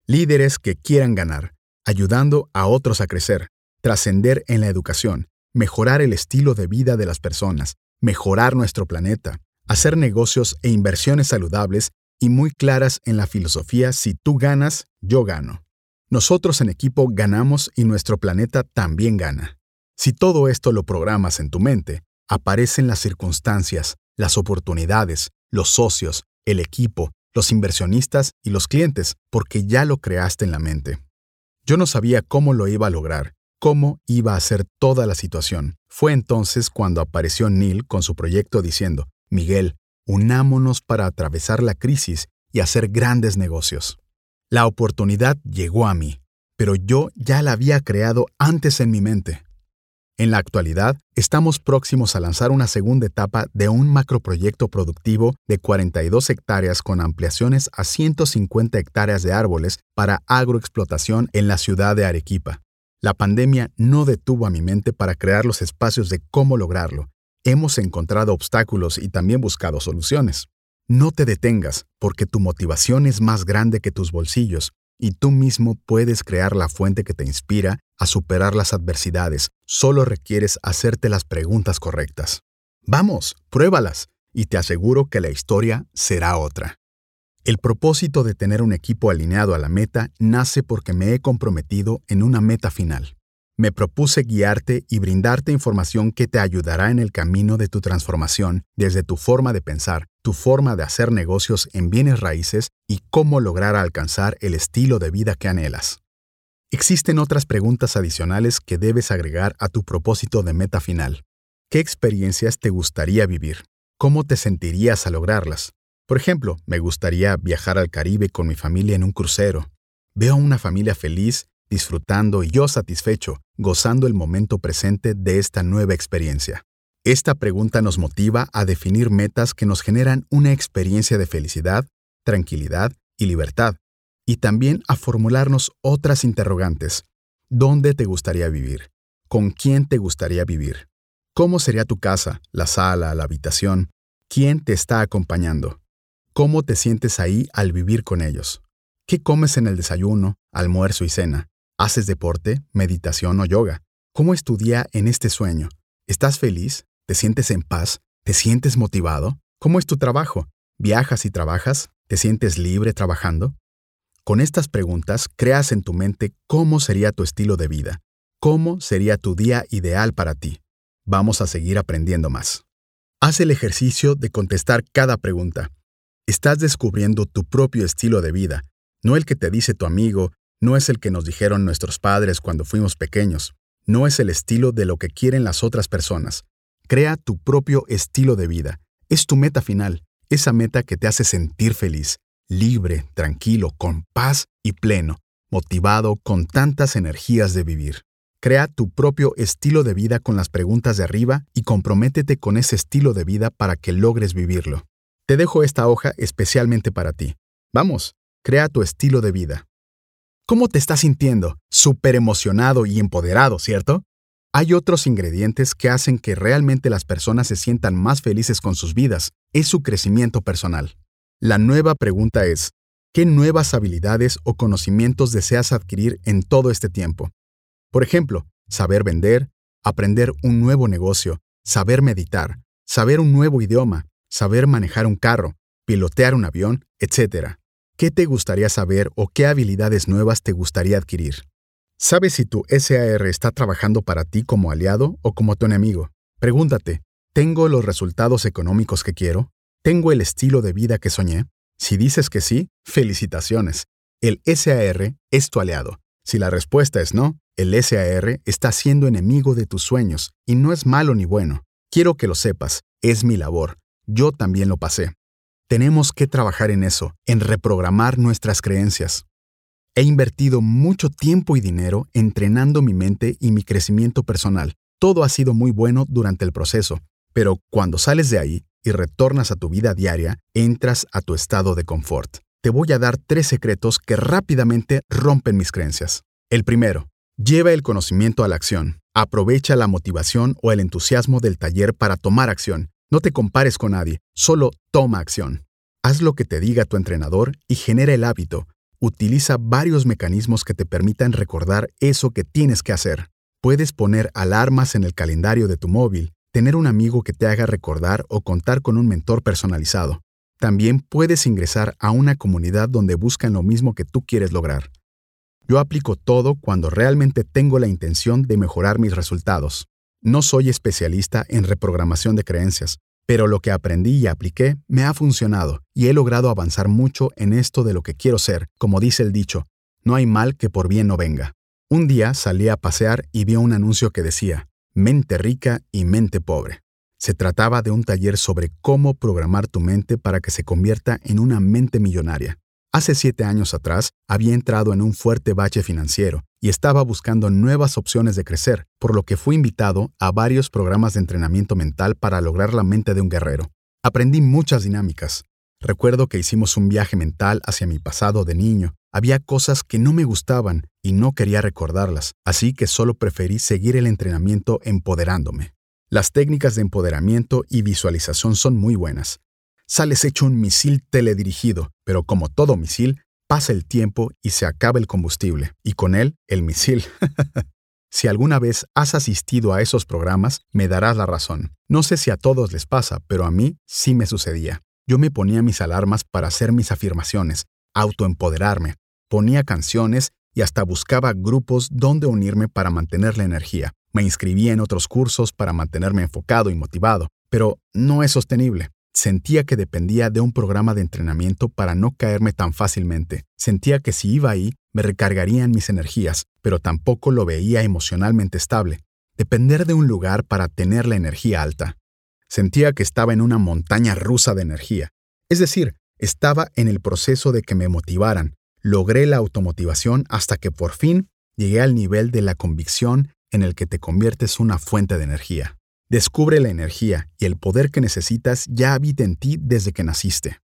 Speaker 1: Líderes que quieran ganar, ayudando a otros a crecer, trascender en la educación, mejorar el estilo de vida de las personas, mejorar nuestro planeta, hacer negocios e inversiones saludables y muy claras en la filosofía si tú ganas, yo gano. Nosotros en equipo ganamos y nuestro planeta también gana. Si todo esto lo programas en tu mente, aparecen las circunstancias, las oportunidades, los socios, el equipo, los inversionistas y los clientes, porque ya lo creaste en la mente. Yo no sabía cómo lo iba a lograr, cómo iba a ser toda la situación. Fue entonces cuando apareció Neil con su proyecto diciendo, Miguel, unámonos para atravesar la crisis y hacer grandes negocios. La oportunidad llegó a mí, pero yo ya la había creado antes en mi mente. En la actualidad, estamos próximos a lanzar una segunda etapa de un macroproyecto productivo de 42 hectáreas con ampliaciones a 150 hectáreas de árboles para agroexplotación en la ciudad de Arequipa. La pandemia no detuvo a mi mente para crear los espacios de cómo lograrlo. Hemos encontrado obstáculos y también buscado soluciones. No te detengas, porque tu motivación es más grande que tus bolsillos y tú mismo puedes crear la fuente que te inspira a superar las adversidades. Solo requieres hacerte las preguntas correctas. Vamos, pruébalas y te aseguro que la historia será otra. El propósito de tener un equipo alineado a la meta nace porque me he comprometido en una meta final. Me propuse guiarte y brindarte información que te ayudará en el camino de tu transformación, desde tu forma de pensar, tu forma de hacer negocios en bienes raíces y cómo lograr alcanzar el estilo de vida que anhelas. Existen otras preguntas adicionales que debes agregar a tu propósito de meta final. ¿Qué experiencias te gustaría vivir? ¿Cómo te sentirías al lograrlas? Por ejemplo, me gustaría viajar al Caribe con mi familia en un crucero. Veo a una familia feliz disfrutando y yo satisfecho, gozando el momento presente de esta nueva experiencia. Esta pregunta nos motiva a definir metas que nos generan una experiencia de felicidad, tranquilidad y libertad, y también a formularnos otras interrogantes. ¿Dónde te gustaría vivir? ¿Con quién te gustaría vivir? ¿Cómo sería tu casa, la sala, la habitación? ¿Quién te está acompañando? ¿Cómo te sientes ahí al vivir con ellos? ¿Qué comes en el desayuno, almuerzo y cena? ¿Haces deporte, meditación o yoga? ¿Cómo es tu día en este sueño? ¿Estás feliz? ¿Te sientes en paz? ¿Te sientes motivado? ¿Cómo es tu trabajo? ¿Viajas y trabajas? ¿Te sientes libre trabajando? Con estas preguntas creas en tu mente cómo sería tu estilo de vida, cómo sería tu día ideal para ti. Vamos a seguir aprendiendo más. Haz el ejercicio de contestar cada pregunta. Estás descubriendo tu propio estilo de vida, no el que te dice tu amigo no es el que nos dijeron nuestros padres cuando fuimos pequeños. No es el estilo de lo que quieren las otras personas. Crea tu propio estilo de vida. Es tu meta final, esa meta que te hace sentir feliz, libre, tranquilo, con paz y pleno, motivado con tantas energías de vivir. Crea tu propio estilo de vida con las preguntas de arriba y comprométete con ese estilo de vida para que logres vivirlo. Te dejo esta hoja especialmente para ti. Vamos, crea tu estilo de vida. ¿Cómo te estás sintiendo? Súper emocionado y empoderado, ¿cierto? Hay otros ingredientes que hacen que realmente las personas se sientan más felices con sus vidas. Es su crecimiento personal. La nueva pregunta es, ¿qué nuevas habilidades o conocimientos deseas adquirir en todo este tiempo? Por ejemplo, saber vender, aprender un nuevo negocio, saber meditar, saber un nuevo idioma, saber manejar un carro, pilotear un avión, etc. ¿Qué te gustaría saber o qué habilidades nuevas te gustaría adquirir? ¿Sabes si tu SAR está trabajando para ti como aliado o como tu enemigo? Pregúntate, ¿tengo los resultados económicos que quiero? ¿Tengo el estilo de vida que soñé? Si dices que sí, felicitaciones. El SAR es tu aliado. Si la respuesta es no, el SAR está siendo enemigo de tus sueños y no es malo ni bueno. Quiero que lo sepas, es mi labor. Yo también lo pasé. Tenemos que trabajar en eso, en reprogramar nuestras creencias. He invertido mucho tiempo y dinero entrenando mi mente y mi crecimiento personal. Todo ha sido muy bueno durante el proceso, pero cuando sales de ahí y retornas a tu vida diaria, entras a tu estado de confort. Te voy a dar tres secretos que rápidamente rompen mis creencias. El primero, lleva el conocimiento a la acción. Aprovecha la motivación o el entusiasmo del taller para tomar acción. No te compares con nadie, solo toma acción. Haz lo que te diga tu entrenador y genera el hábito. Utiliza varios mecanismos que te permitan recordar eso que tienes que hacer. Puedes poner alarmas en el calendario de tu móvil, tener un amigo que te haga recordar o contar con un mentor personalizado. También puedes ingresar a una comunidad donde buscan lo mismo que tú quieres lograr. Yo aplico todo cuando realmente tengo la intención de mejorar mis resultados. No soy especialista en reprogramación de creencias, pero lo que aprendí y apliqué me ha funcionado y he logrado avanzar mucho en esto de lo que quiero ser, como dice el dicho, no hay mal que por bien no venga. Un día salí a pasear y vi un anuncio que decía, Mente rica y mente pobre. Se trataba de un taller sobre cómo programar tu mente para que se convierta en una mente millonaria. Hace siete años atrás había entrado en un fuerte bache financiero y estaba buscando nuevas opciones de crecer, por lo que fui invitado a varios programas de entrenamiento mental para lograr la mente de un guerrero. Aprendí muchas dinámicas. Recuerdo que hicimos un viaje mental hacia mi pasado de niño. Había cosas que no me gustaban y no quería recordarlas, así que solo preferí seguir el entrenamiento empoderándome. Las técnicas de empoderamiento y visualización son muy buenas. Sales hecho un misil teledirigido, pero como todo misil, pasa el tiempo y se acaba el combustible, y con él el misil. si alguna vez has asistido a esos programas, me darás la razón. No sé si a todos les pasa, pero a mí sí me sucedía. Yo me ponía mis alarmas para hacer mis afirmaciones, autoempoderarme, ponía canciones y hasta buscaba grupos donde unirme para mantener la energía. Me inscribí en otros cursos para mantenerme enfocado y motivado, pero no es sostenible. Sentía que dependía de un programa de entrenamiento para no caerme tan fácilmente. Sentía que si iba ahí, me recargarían mis energías, pero tampoco lo veía emocionalmente estable. Depender de un lugar para tener la energía alta. Sentía que estaba en una montaña rusa de energía. Es decir, estaba en el proceso de que me motivaran. Logré la automotivación hasta que por fin llegué al nivel de la convicción en el que te conviertes una fuente de energía. Descubre la energía y el poder que necesitas ya habita en ti desde que naciste.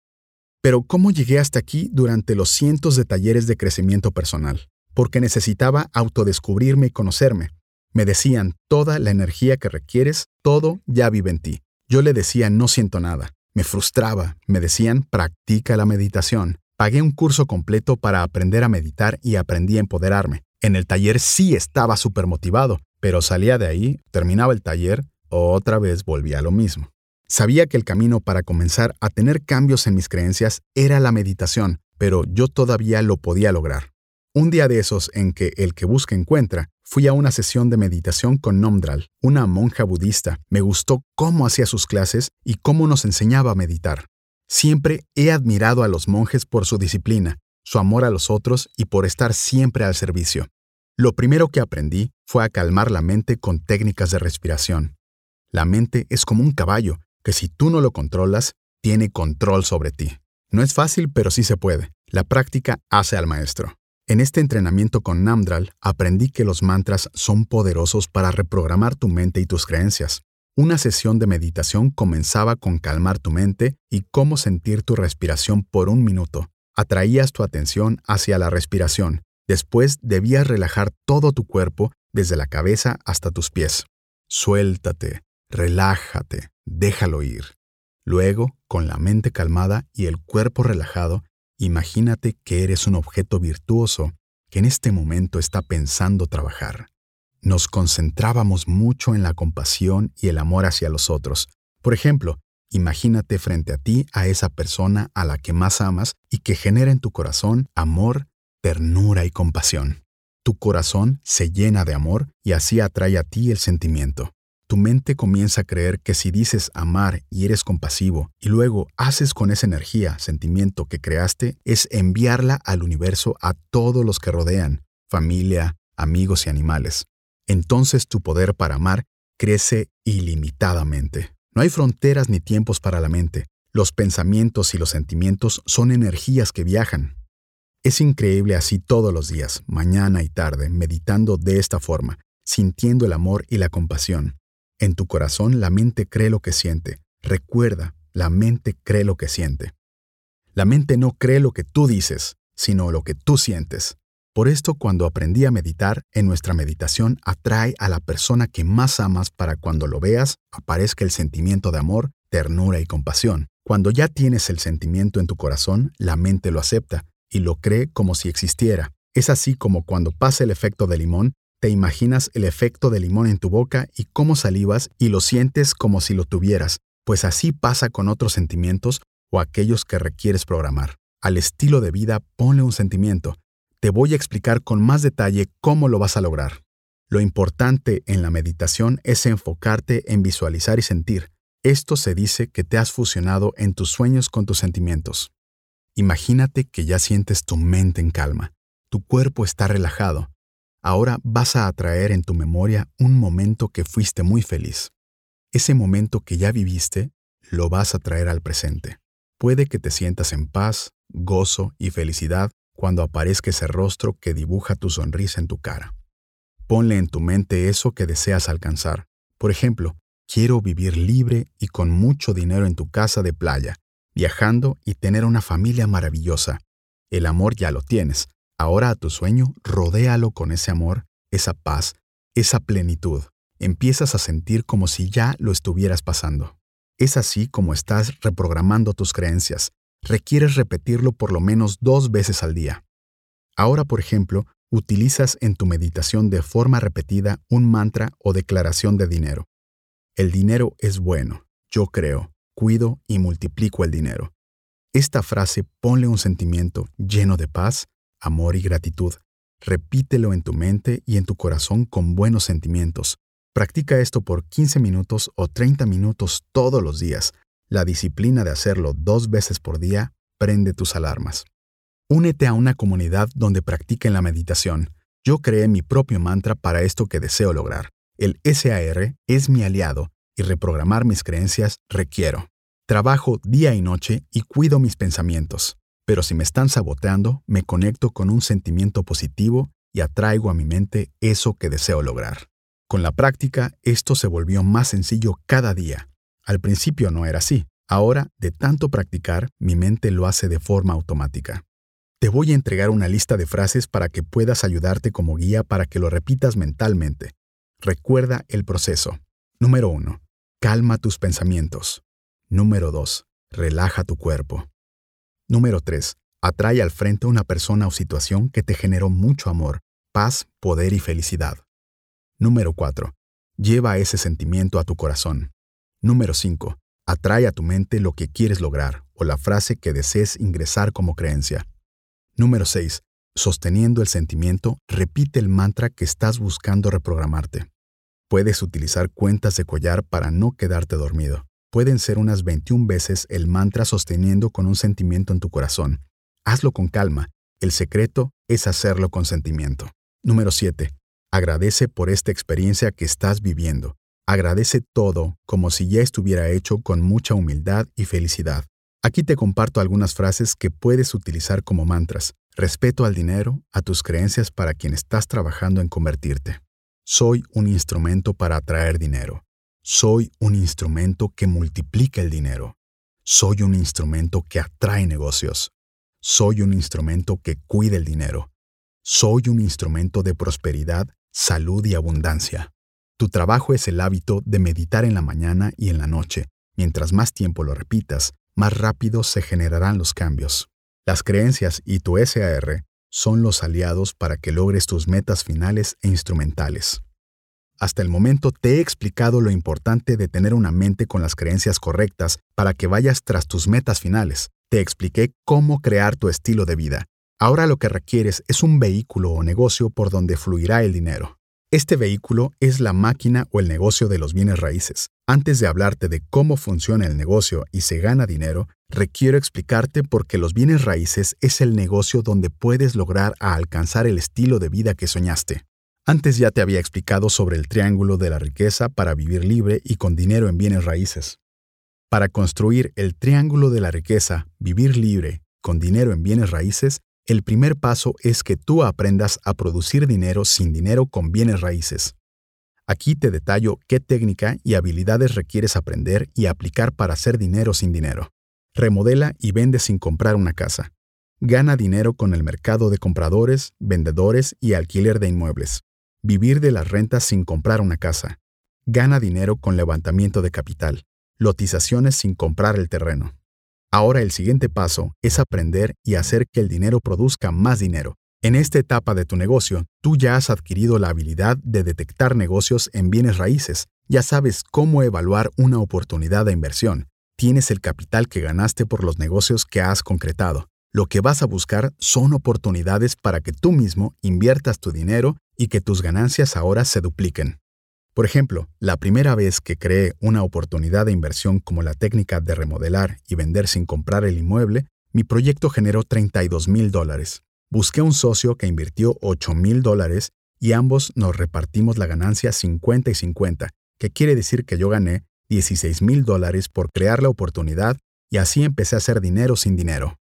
Speaker 1: Pero ¿cómo llegué hasta aquí durante los cientos de talleres de crecimiento personal? Porque necesitaba autodescubrirme y conocerme. Me decían, toda la energía que requieres, todo ya vive en ti. Yo le decía, no siento nada. Me frustraba. Me decían, practica la meditación. Pagué un curso completo para aprender a meditar y aprendí a empoderarme. En el taller sí estaba súper motivado, pero salía de ahí, terminaba el taller, otra vez volvía a lo mismo. Sabía que el camino para comenzar a tener cambios en mis creencias era la meditación, pero yo todavía lo podía lograr. Un día de esos en que el que busca encuentra, fui a una sesión de meditación con Nomdral, una monja budista. Me gustó cómo hacía sus clases y cómo nos enseñaba a meditar. Siempre he admirado a los monjes por su disciplina, su amor a los otros y por estar siempre al servicio. Lo primero que aprendí fue a calmar la mente con técnicas de respiración. La mente es como un caballo que si tú no lo controlas, tiene control sobre ti. No es fácil, pero sí se puede. La práctica hace al maestro. En este entrenamiento con Namdral aprendí que los mantras son poderosos para reprogramar tu mente y tus creencias. Una sesión de meditación comenzaba con calmar tu mente y cómo sentir tu respiración por un minuto. Atraías tu atención hacia la respiración. Después debías relajar todo tu cuerpo desde la cabeza hasta tus pies. Suéltate, relájate, déjalo ir. Luego, con la mente calmada y el cuerpo relajado, imagínate que eres un objeto virtuoso que en este momento está pensando trabajar. Nos concentrábamos mucho en la compasión y el amor hacia los otros. Por ejemplo, Imagínate frente a ti a esa persona a la que más amas y que genera en tu corazón amor, ternura y compasión. Tu corazón se llena de amor y así atrae a ti el sentimiento. Tu mente comienza a creer que si dices amar y eres compasivo y luego haces con esa energía, sentimiento que creaste, es enviarla al universo a todos los que rodean, familia, amigos y animales. Entonces tu poder para amar crece ilimitadamente. No hay fronteras ni tiempos para la mente. Los pensamientos y los sentimientos son energías que viajan. Es increíble así todos los días, mañana y tarde, meditando de esta forma, sintiendo el amor y la compasión. En tu corazón la mente cree lo que siente. Recuerda, la mente cree lo que siente. La mente no cree lo que tú dices, sino lo que tú sientes. Por esto, cuando aprendí a meditar, en nuestra meditación atrae a la persona que más amas para cuando lo veas aparezca el sentimiento de amor, ternura y compasión. Cuando ya tienes el sentimiento en tu corazón, la mente lo acepta y lo cree como si existiera. Es así como cuando pasa el efecto de limón, te imaginas el efecto de limón en tu boca y cómo salivas y lo sientes como si lo tuvieras, pues así pasa con otros sentimientos o aquellos que requieres programar. Al estilo de vida ponle un sentimiento, te voy a explicar con más detalle cómo lo vas a lograr. Lo importante en la meditación es enfocarte en visualizar y sentir. Esto se dice que te has fusionado en tus sueños con tus sentimientos. Imagínate que ya sientes tu mente en calma, tu cuerpo está relajado. Ahora vas a atraer en tu memoria un momento que fuiste muy feliz. Ese momento que ya viviste, lo vas a traer al presente. Puede que te sientas en paz, gozo y felicidad cuando aparezca ese rostro que dibuja tu sonrisa en tu cara. Ponle en tu mente eso que deseas alcanzar. Por ejemplo, quiero vivir libre y con mucho dinero en tu casa de playa, viajando y tener una familia maravillosa. El amor ya lo tienes. Ahora a tu sueño, rodéalo con ese amor, esa paz, esa plenitud. Empiezas a sentir como si ya lo estuvieras pasando. Es así como estás reprogramando tus creencias. Requieres repetirlo por lo menos dos veces al día. Ahora, por ejemplo, utilizas en tu meditación de forma repetida un mantra o declaración de dinero. El dinero es bueno, yo creo, cuido y multiplico el dinero. Esta frase ponle un sentimiento lleno de paz, amor y gratitud. Repítelo en tu mente y en tu corazón con buenos sentimientos. Practica esto por 15 minutos o 30 minutos todos los días. La disciplina de hacerlo dos veces por día prende tus alarmas. Únete a una comunidad donde practiquen la meditación. Yo creé mi propio mantra para esto que deseo lograr. El SAR es mi aliado y reprogramar mis creencias requiero. Trabajo día y noche y cuido mis pensamientos, pero si me están saboteando, me conecto con un sentimiento positivo y atraigo a mi mente eso que deseo lograr. Con la práctica, esto se volvió más sencillo cada día. Al principio no era así. Ahora, de tanto practicar, mi mente lo hace de forma automática. Te voy a entregar una lista de frases para que puedas ayudarte como guía para que lo repitas mentalmente. Recuerda el proceso. Número 1. Calma tus pensamientos. Número 2. Relaja tu cuerpo. Número 3. Atrae al frente una persona o situación que te generó mucho amor, paz, poder y felicidad. Número 4. Lleva ese sentimiento a tu corazón. Número 5. Atrae a tu mente lo que quieres lograr o la frase que desees ingresar como creencia. Número 6. Sosteniendo el sentimiento, repite el mantra que estás buscando reprogramarte. Puedes utilizar cuentas de collar para no quedarte dormido. Pueden ser unas 21 veces el mantra sosteniendo con un sentimiento en tu corazón. Hazlo con calma. El secreto es hacerlo con sentimiento. Número 7. Agradece por esta experiencia que estás viviendo. Agradece todo como si ya estuviera hecho con mucha humildad y felicidad. Aquí te comparto algunas frases que puedes utilizar como mantras. Respeto al dinero, a tus creencias para quien estás trabajando en convertirte. Soy un instrumento para atraer dinero. Soy un instrumento que multiplica el dinero. Soy un instrumento que atrae negocios. Soy un instrumento que cuida el dinero. Soy un instrumento de prosperidad, salud y abundancia. Tu trabajo es el hábito de meditar en la mañana y en la noche. Mientras más tiempo lo repitas, más rápido se generarán los cambios. Las creencias y tu SAR son los aliados para que logres tus metas finales e instrumentales. Hasta el momento te he explicado lo importante de tener una mente con las creencias correctas para que vayas tras tus metas finales. Te expliqué cómo crear tu estilo de vida. Ahora lo que requieres es un vehículo o negocio por donde fluirá el dinero. Este vehículo es la máquina o el negocio de los bienes raíces. Antes de hablarte de cómo funciona el negocio y se gana dinero, requiero explicarte por qué los bienes raíces es el negocio donde puedes lograr alcanzar el estilo de vida que soñaste. Antes ya te había explicado sobre el triángulo de la riqueza para vivir libre y con dinero en bienes raíces. Para construir el triángulo de la riqueza, vivir libre, con dinero en bienes raíces, el primer paso es que tú aprendas a producir dinero sin dinero con bienes raíces. Aquí te detallo qué técnica y habilidades requieres aprender y aplicar para hacer dinero sin dinero. Remodela y vende sin comprar una casa. Gana dinero con el mercado de compradores, vendedores y alquiler de inmuebles. Vivir de las rentas sin comprar una casa. Gana dinero con levantamiento de capital. Lotizaciones sin comprar el terreno. Ahora el siguiente paso es aprender y hacer que el dinero produzca más dinero. En esta etapa de tu negocio, tú ya has adquirido la habilidad de detectar negocios en bienes raíces, ya sabes cómo evaluar una oportunidad de inversión, tienes el capital que ganaste por los negocios que has concretado. Lo que vas a buscar son oportunidades para que tú mismo inviertas tu dinero y que tus ganancias ahora se dupliquen. Por ejemplo, la primera vez que creé una oportunidad de inversión como la técnica de remodelar y vender sin comprar el inmueble, mi proyecto generó 32 mil dólares. Busqué un socio que invirtió 8 mil dólares y ambos nos repartimos la ganancia 50 y 50, que quiere decir que yo gané 16 mil dólares por crear la oportunidad y así empecé a hacer dinero sin dinero.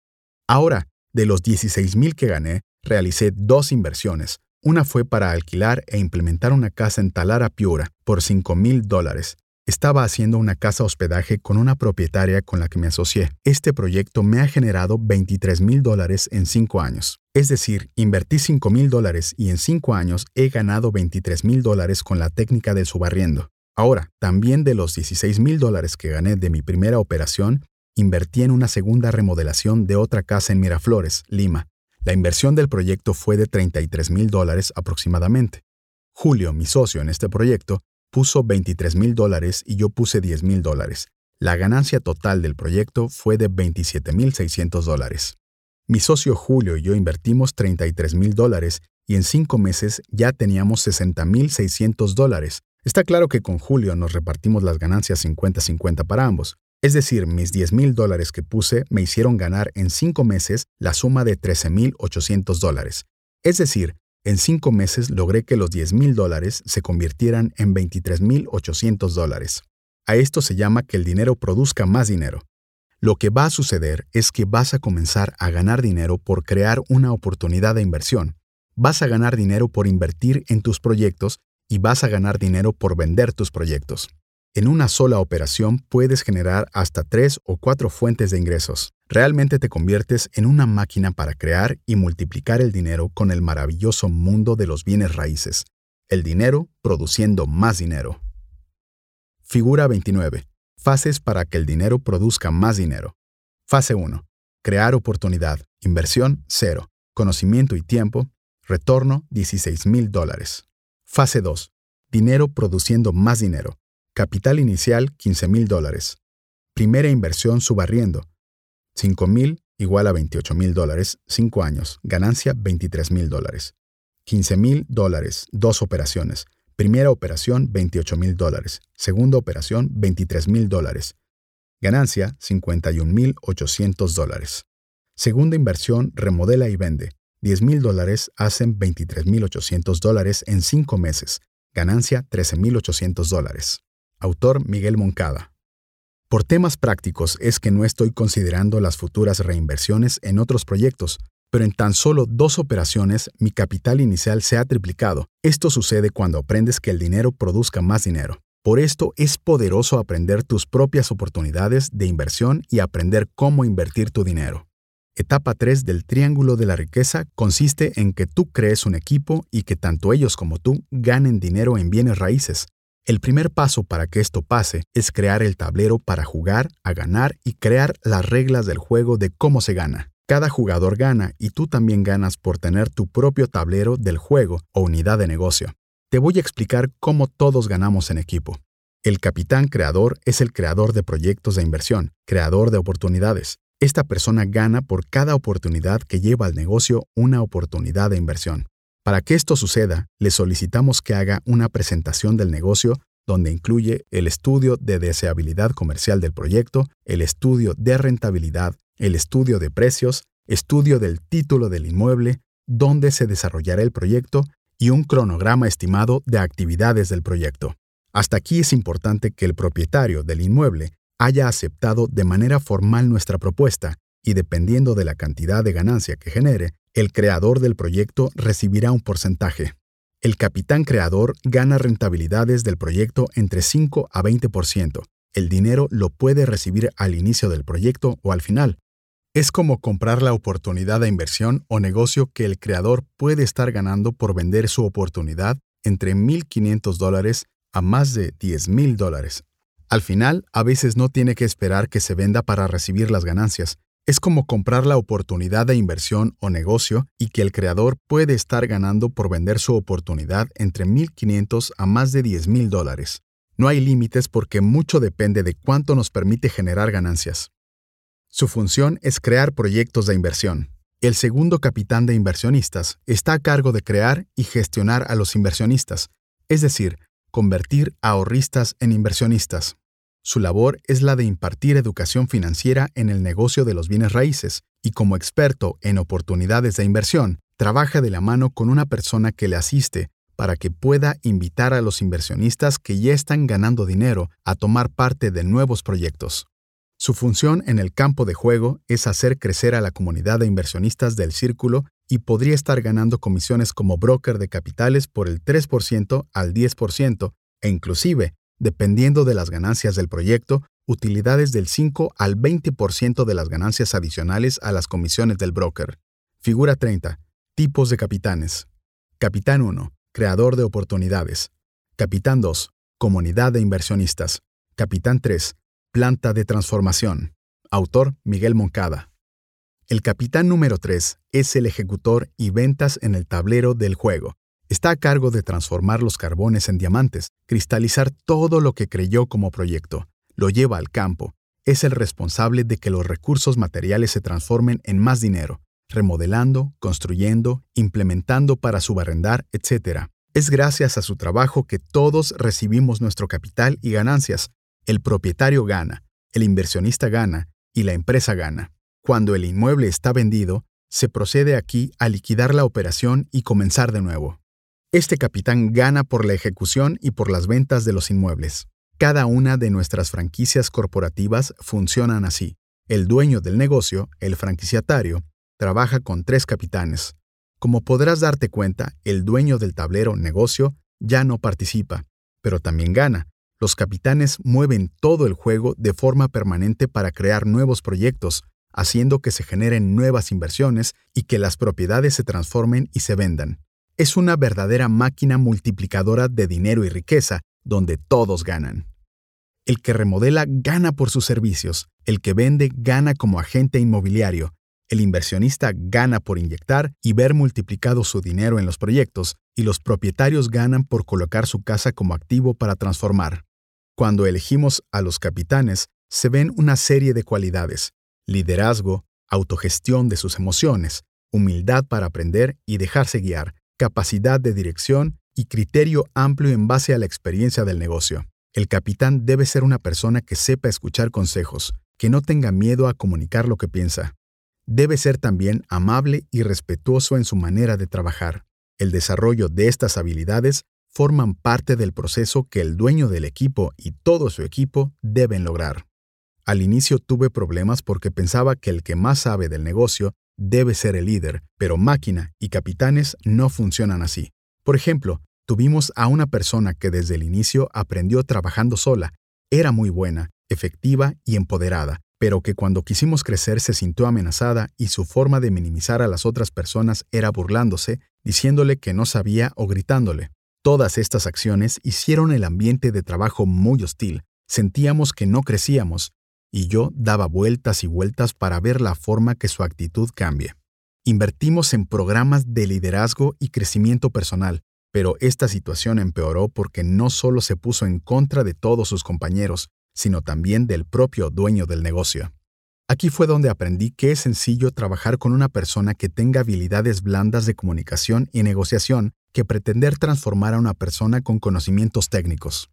Speaker 1: Ahora, de los 16 mil que gané, realicé dos inversiones. Una fue para alquilar e implementar una casa en Talara Piura por 5 mil dólares estaba haciendo una casa hospedaje con una propietaria con la que me asocié. Este proyecto me ha generado 23 mil dólares en cinco años. Es decir, invertí 5 mil dólares y en cinco años he ganado 23 mil dólares con la técnica del subarriendo. Ahora, también de los 16 mil dólares que gané de mi primera operación, invertí en una segunda remodelación de otra casa en Miraflores, Lima. La inversión del proyecto fue de 33 mil dólares aproximadamente. Julio, mi socio en este proyecto, puso 23 mil dólares y yo puse 10 mil dólares. La ganancia total del proyecto fue de 27 mil 600 dólares. Mi socio Julio y yo invertimos 33 mil dólares y en cinco meses ya teníamos 60 mil 600 dólares. Está claro que con Julio nos repartimos las ganancias 50-50 para ambos. Es decir, mis 10 mil dólares que puse me hicieron ganar en cinco meses la suma de 13 mil 800 dólares. Es decir, en cinco meses logré que los 10 mil dólares se convirtieran en 23 mil 800 dólares. A esto se llama que el dinero produzca más dinero. Lo que va a suceder es que vas a comenzar a ganar dinero por crear una oportunidad de inversión. Vas a ganar dinero por invertir en tus proyectos y vas a ganar dinero por vender tus proyectos. En una sola operación puedes generar hasta tres o cuatro fuentes de ingresos. Realmente te conviertes en una máquina para crear y multiplicar el dinero con el maravilloso mundo de los bienes raíces. El dinero produciendo más dinero. Figura 29. Fases para que el dinero produzca más dinero. Fase 1. Crear oportunidad. Inversión 0. Conocimiento y tiempo. Retorno 16 mil dólares. Fase 2. Dinero produciendo más dinero. Capital inicial 15 mil dólares. Primera inversión subarriendo. 5 mil igual a 28 mil dólares, 5 años. Ganancia 23 mil dólares. 15 mil dólares, dos operaciones. Primera operación 28 mil dólares. Segunda operación 23 mil dólares. Ganancia 51 mil 800 dólares. Segunda inversión remodela y vende. 10 mil dólares hacen 23 mil 800 dólares en 5 meses. Ganancia 13 mil 800 dólares. Autor Miguel Moncada. Por temas prácticos es que no estoy considerando las futuras reinversiones en otros proyectos, pero en tan solo dos operaciones mi capital inicial se ha triplicado. Esto sucede cuando aprendes que el dinero produzca más dinero. Por esto es poderoso aprender tus propias oportunidades de inversión y aprender cómo invertir tu dinero. Etapa 3 del Triángulo de la Riqueza consiste en que tú crees un equipo y que tanto ellos como tú ganen dinero en bienes raíces. El primer paso para que esto pase es crear el tablero para jugar, a ganar y crear las reglas del juego de cómo se gana. Cada jugador gana y tú también ganas por tener tu propio tablero del juego o unidad de negocio. Te voy a explicar cómo todos ganamos en equipo. El capitán creador es el creador de proyectos de inversión, creador de oportunidades. Esta persona gana por cada oportunidad que lleva al negocio una oportunidad de inversión. Para que esto suceda, le solicitamos que haga una presentación del negocio donde incluye el estudio de deseabilidad comercial del proyecto, el estudio de rentabilidad, el estudio de precios, estudio del título del inmueble, dónde se desarrollará el proyecto y un cronograma estimado de actividades del proyecto. Hasta aquí es importante que el propietario del inmueble haya aceptado de manera formal nuestra propuesta y dependiendo de la cantidad de ganancia que genere, el creador del proyecto recibirá un porcentaje. El capitán creador gana rentabilidades del proyecto entre 5 a 20%. El dinero lo puede recibir al inicio del proyecto o al final. Es como comprar la oportunidad de inversión o negocio que el creador puede estar ganando por vender su oportunidad entre 1.500 dólares a más de 10.000 dólares. Al final, a veces no tiene que esperar que se venda para recibir las ganancias, es como comprar la oportunidad de inversión o negocio y que el creador puede estar ganando por vender su oportunidad entre 1.500 a más de 10.000 dólares. No hay límites porque mucho depende de cuánto nos permite generar ganancias. Su función es crear proyectos de inversión. El segundo capitán de inversionistas está a cargo de crear y gestionar a los inversionistas, es decir, convertir ahorristas en inversionistas. Su labor es la de impartir educación financiera en el negocio de los bienes raíces y como experto en oportunidades de inversión, trabaja de la mano con una persona que le asiste para que pueda invitar a los inversionistas que ya están ganando dinero a tomar parte de nuevos proyectos. Su función en el campo de juego es hacer crecer a la comunidad de inversionistas del círculo y podría estar ganando comisiones como broker de capitales por el 3% al 10% e inclusive, dependiendo de las ganancias del proyecto, utilidades del 5 al 20% de las ganancias adicionales a las comisiones del broker. Figura 30. Tipos de capitanes. Capitán 1. Creador de oportunidades. Capitán 2. Comunidad de inversionistas. Capitán 3. Planta de transformación. Autor Miguel Moncada. El capitán número 3 es el ejecutor y ventas en el tablero del juego. Está a cargo de transformar los carbones en diamantes, cristalizar todo lo que creyó como proyecto, lo lleva al campo, es el responsable de que los recursos materiales se transformen en más dinero, remodelando, construyendo, implementando para subarrendar, etc. Es gracias a su trabajo que todos recibimos nuestro capital y ganancias. El propietario gana, el inversionista gana y la empresa gana. Cuando el inmueble está vendido, se procede aquí a liquidar la operación y comenzar de nuevo. Este capitán gana por la ejecución y por las ventas de los inmuebles. Cada una de nuestras franquicias corporativas funcionan así. El dueño del negocio, el franquiciatario, trabaja con tres capitanes. Como podrás darte cuenta, el dueño del tablero negocio ya no participa, pero también gana. Los capitanes mueven todo el juego de forma permanente para crear nuevos proyectos, haciendo que se generen nuevas inversiones y que las propiedades se transformen y se vendan. Es una verdadera máquina multiplicadora de dinero y riqueza, donde todos ganan. El que remodela gana por sus servicios, el que vende gana como agente inmobiliario, el inversionista gana por inyectar y ver multiplicado su dinero en los proyectos, y los propietarios ganan por colocar su casa como activo para transformar. Cuando elegimos a los capitanes, se ven una serie de cualidades, liderazgo, autogestión de sus emociones, humildad para aprender y dejarse guiar, capacidad de dirección y criterio amplio en base a la experiencia del negocio. El capitán debe ser una persona que sepa escuchar consejos, que no tenga miedo a comunicar lo que piensa. Debe ser también amable y respetuoso en su manera de trabajar. El desarrollo de estas habilidades forman parte del proceso que el dueño del equipo y todo su equipo deben lograr. Al inicio tuve problemas porque pensaba que el que más sabe del negocio debe ser el líder, pero máquina y capitanes no funcionan así. Por ejemplo, tuvimos a una persona que desde el inicio aprendió trabajando sola, era muy buena, efectiva y empoderada, pero que cuando quisimos crecer se sintió amenazada y su forma de minimizar a las otras personas era burlándose, diciéndole que no sabía o gritándole. Todas estas acciones hicieron el ambiente de trabajo muy hostil, sentíamos que no crecíamos y yo daba vueltas y vueltas para ver la forma que su actitud cambie. Invertimos en programas de liderazgo y crecimiento personal, pero esta situación empeoró porque no solo se puso en contra de todos sus compañeros, sino también del propio dueño del negocio. Aquí fue donde aprendí que es sencillo trabajar con una persona que tenga habilidades blandas de comunicación y negociación que pretender transformar a una persona con conocimientos técnicos.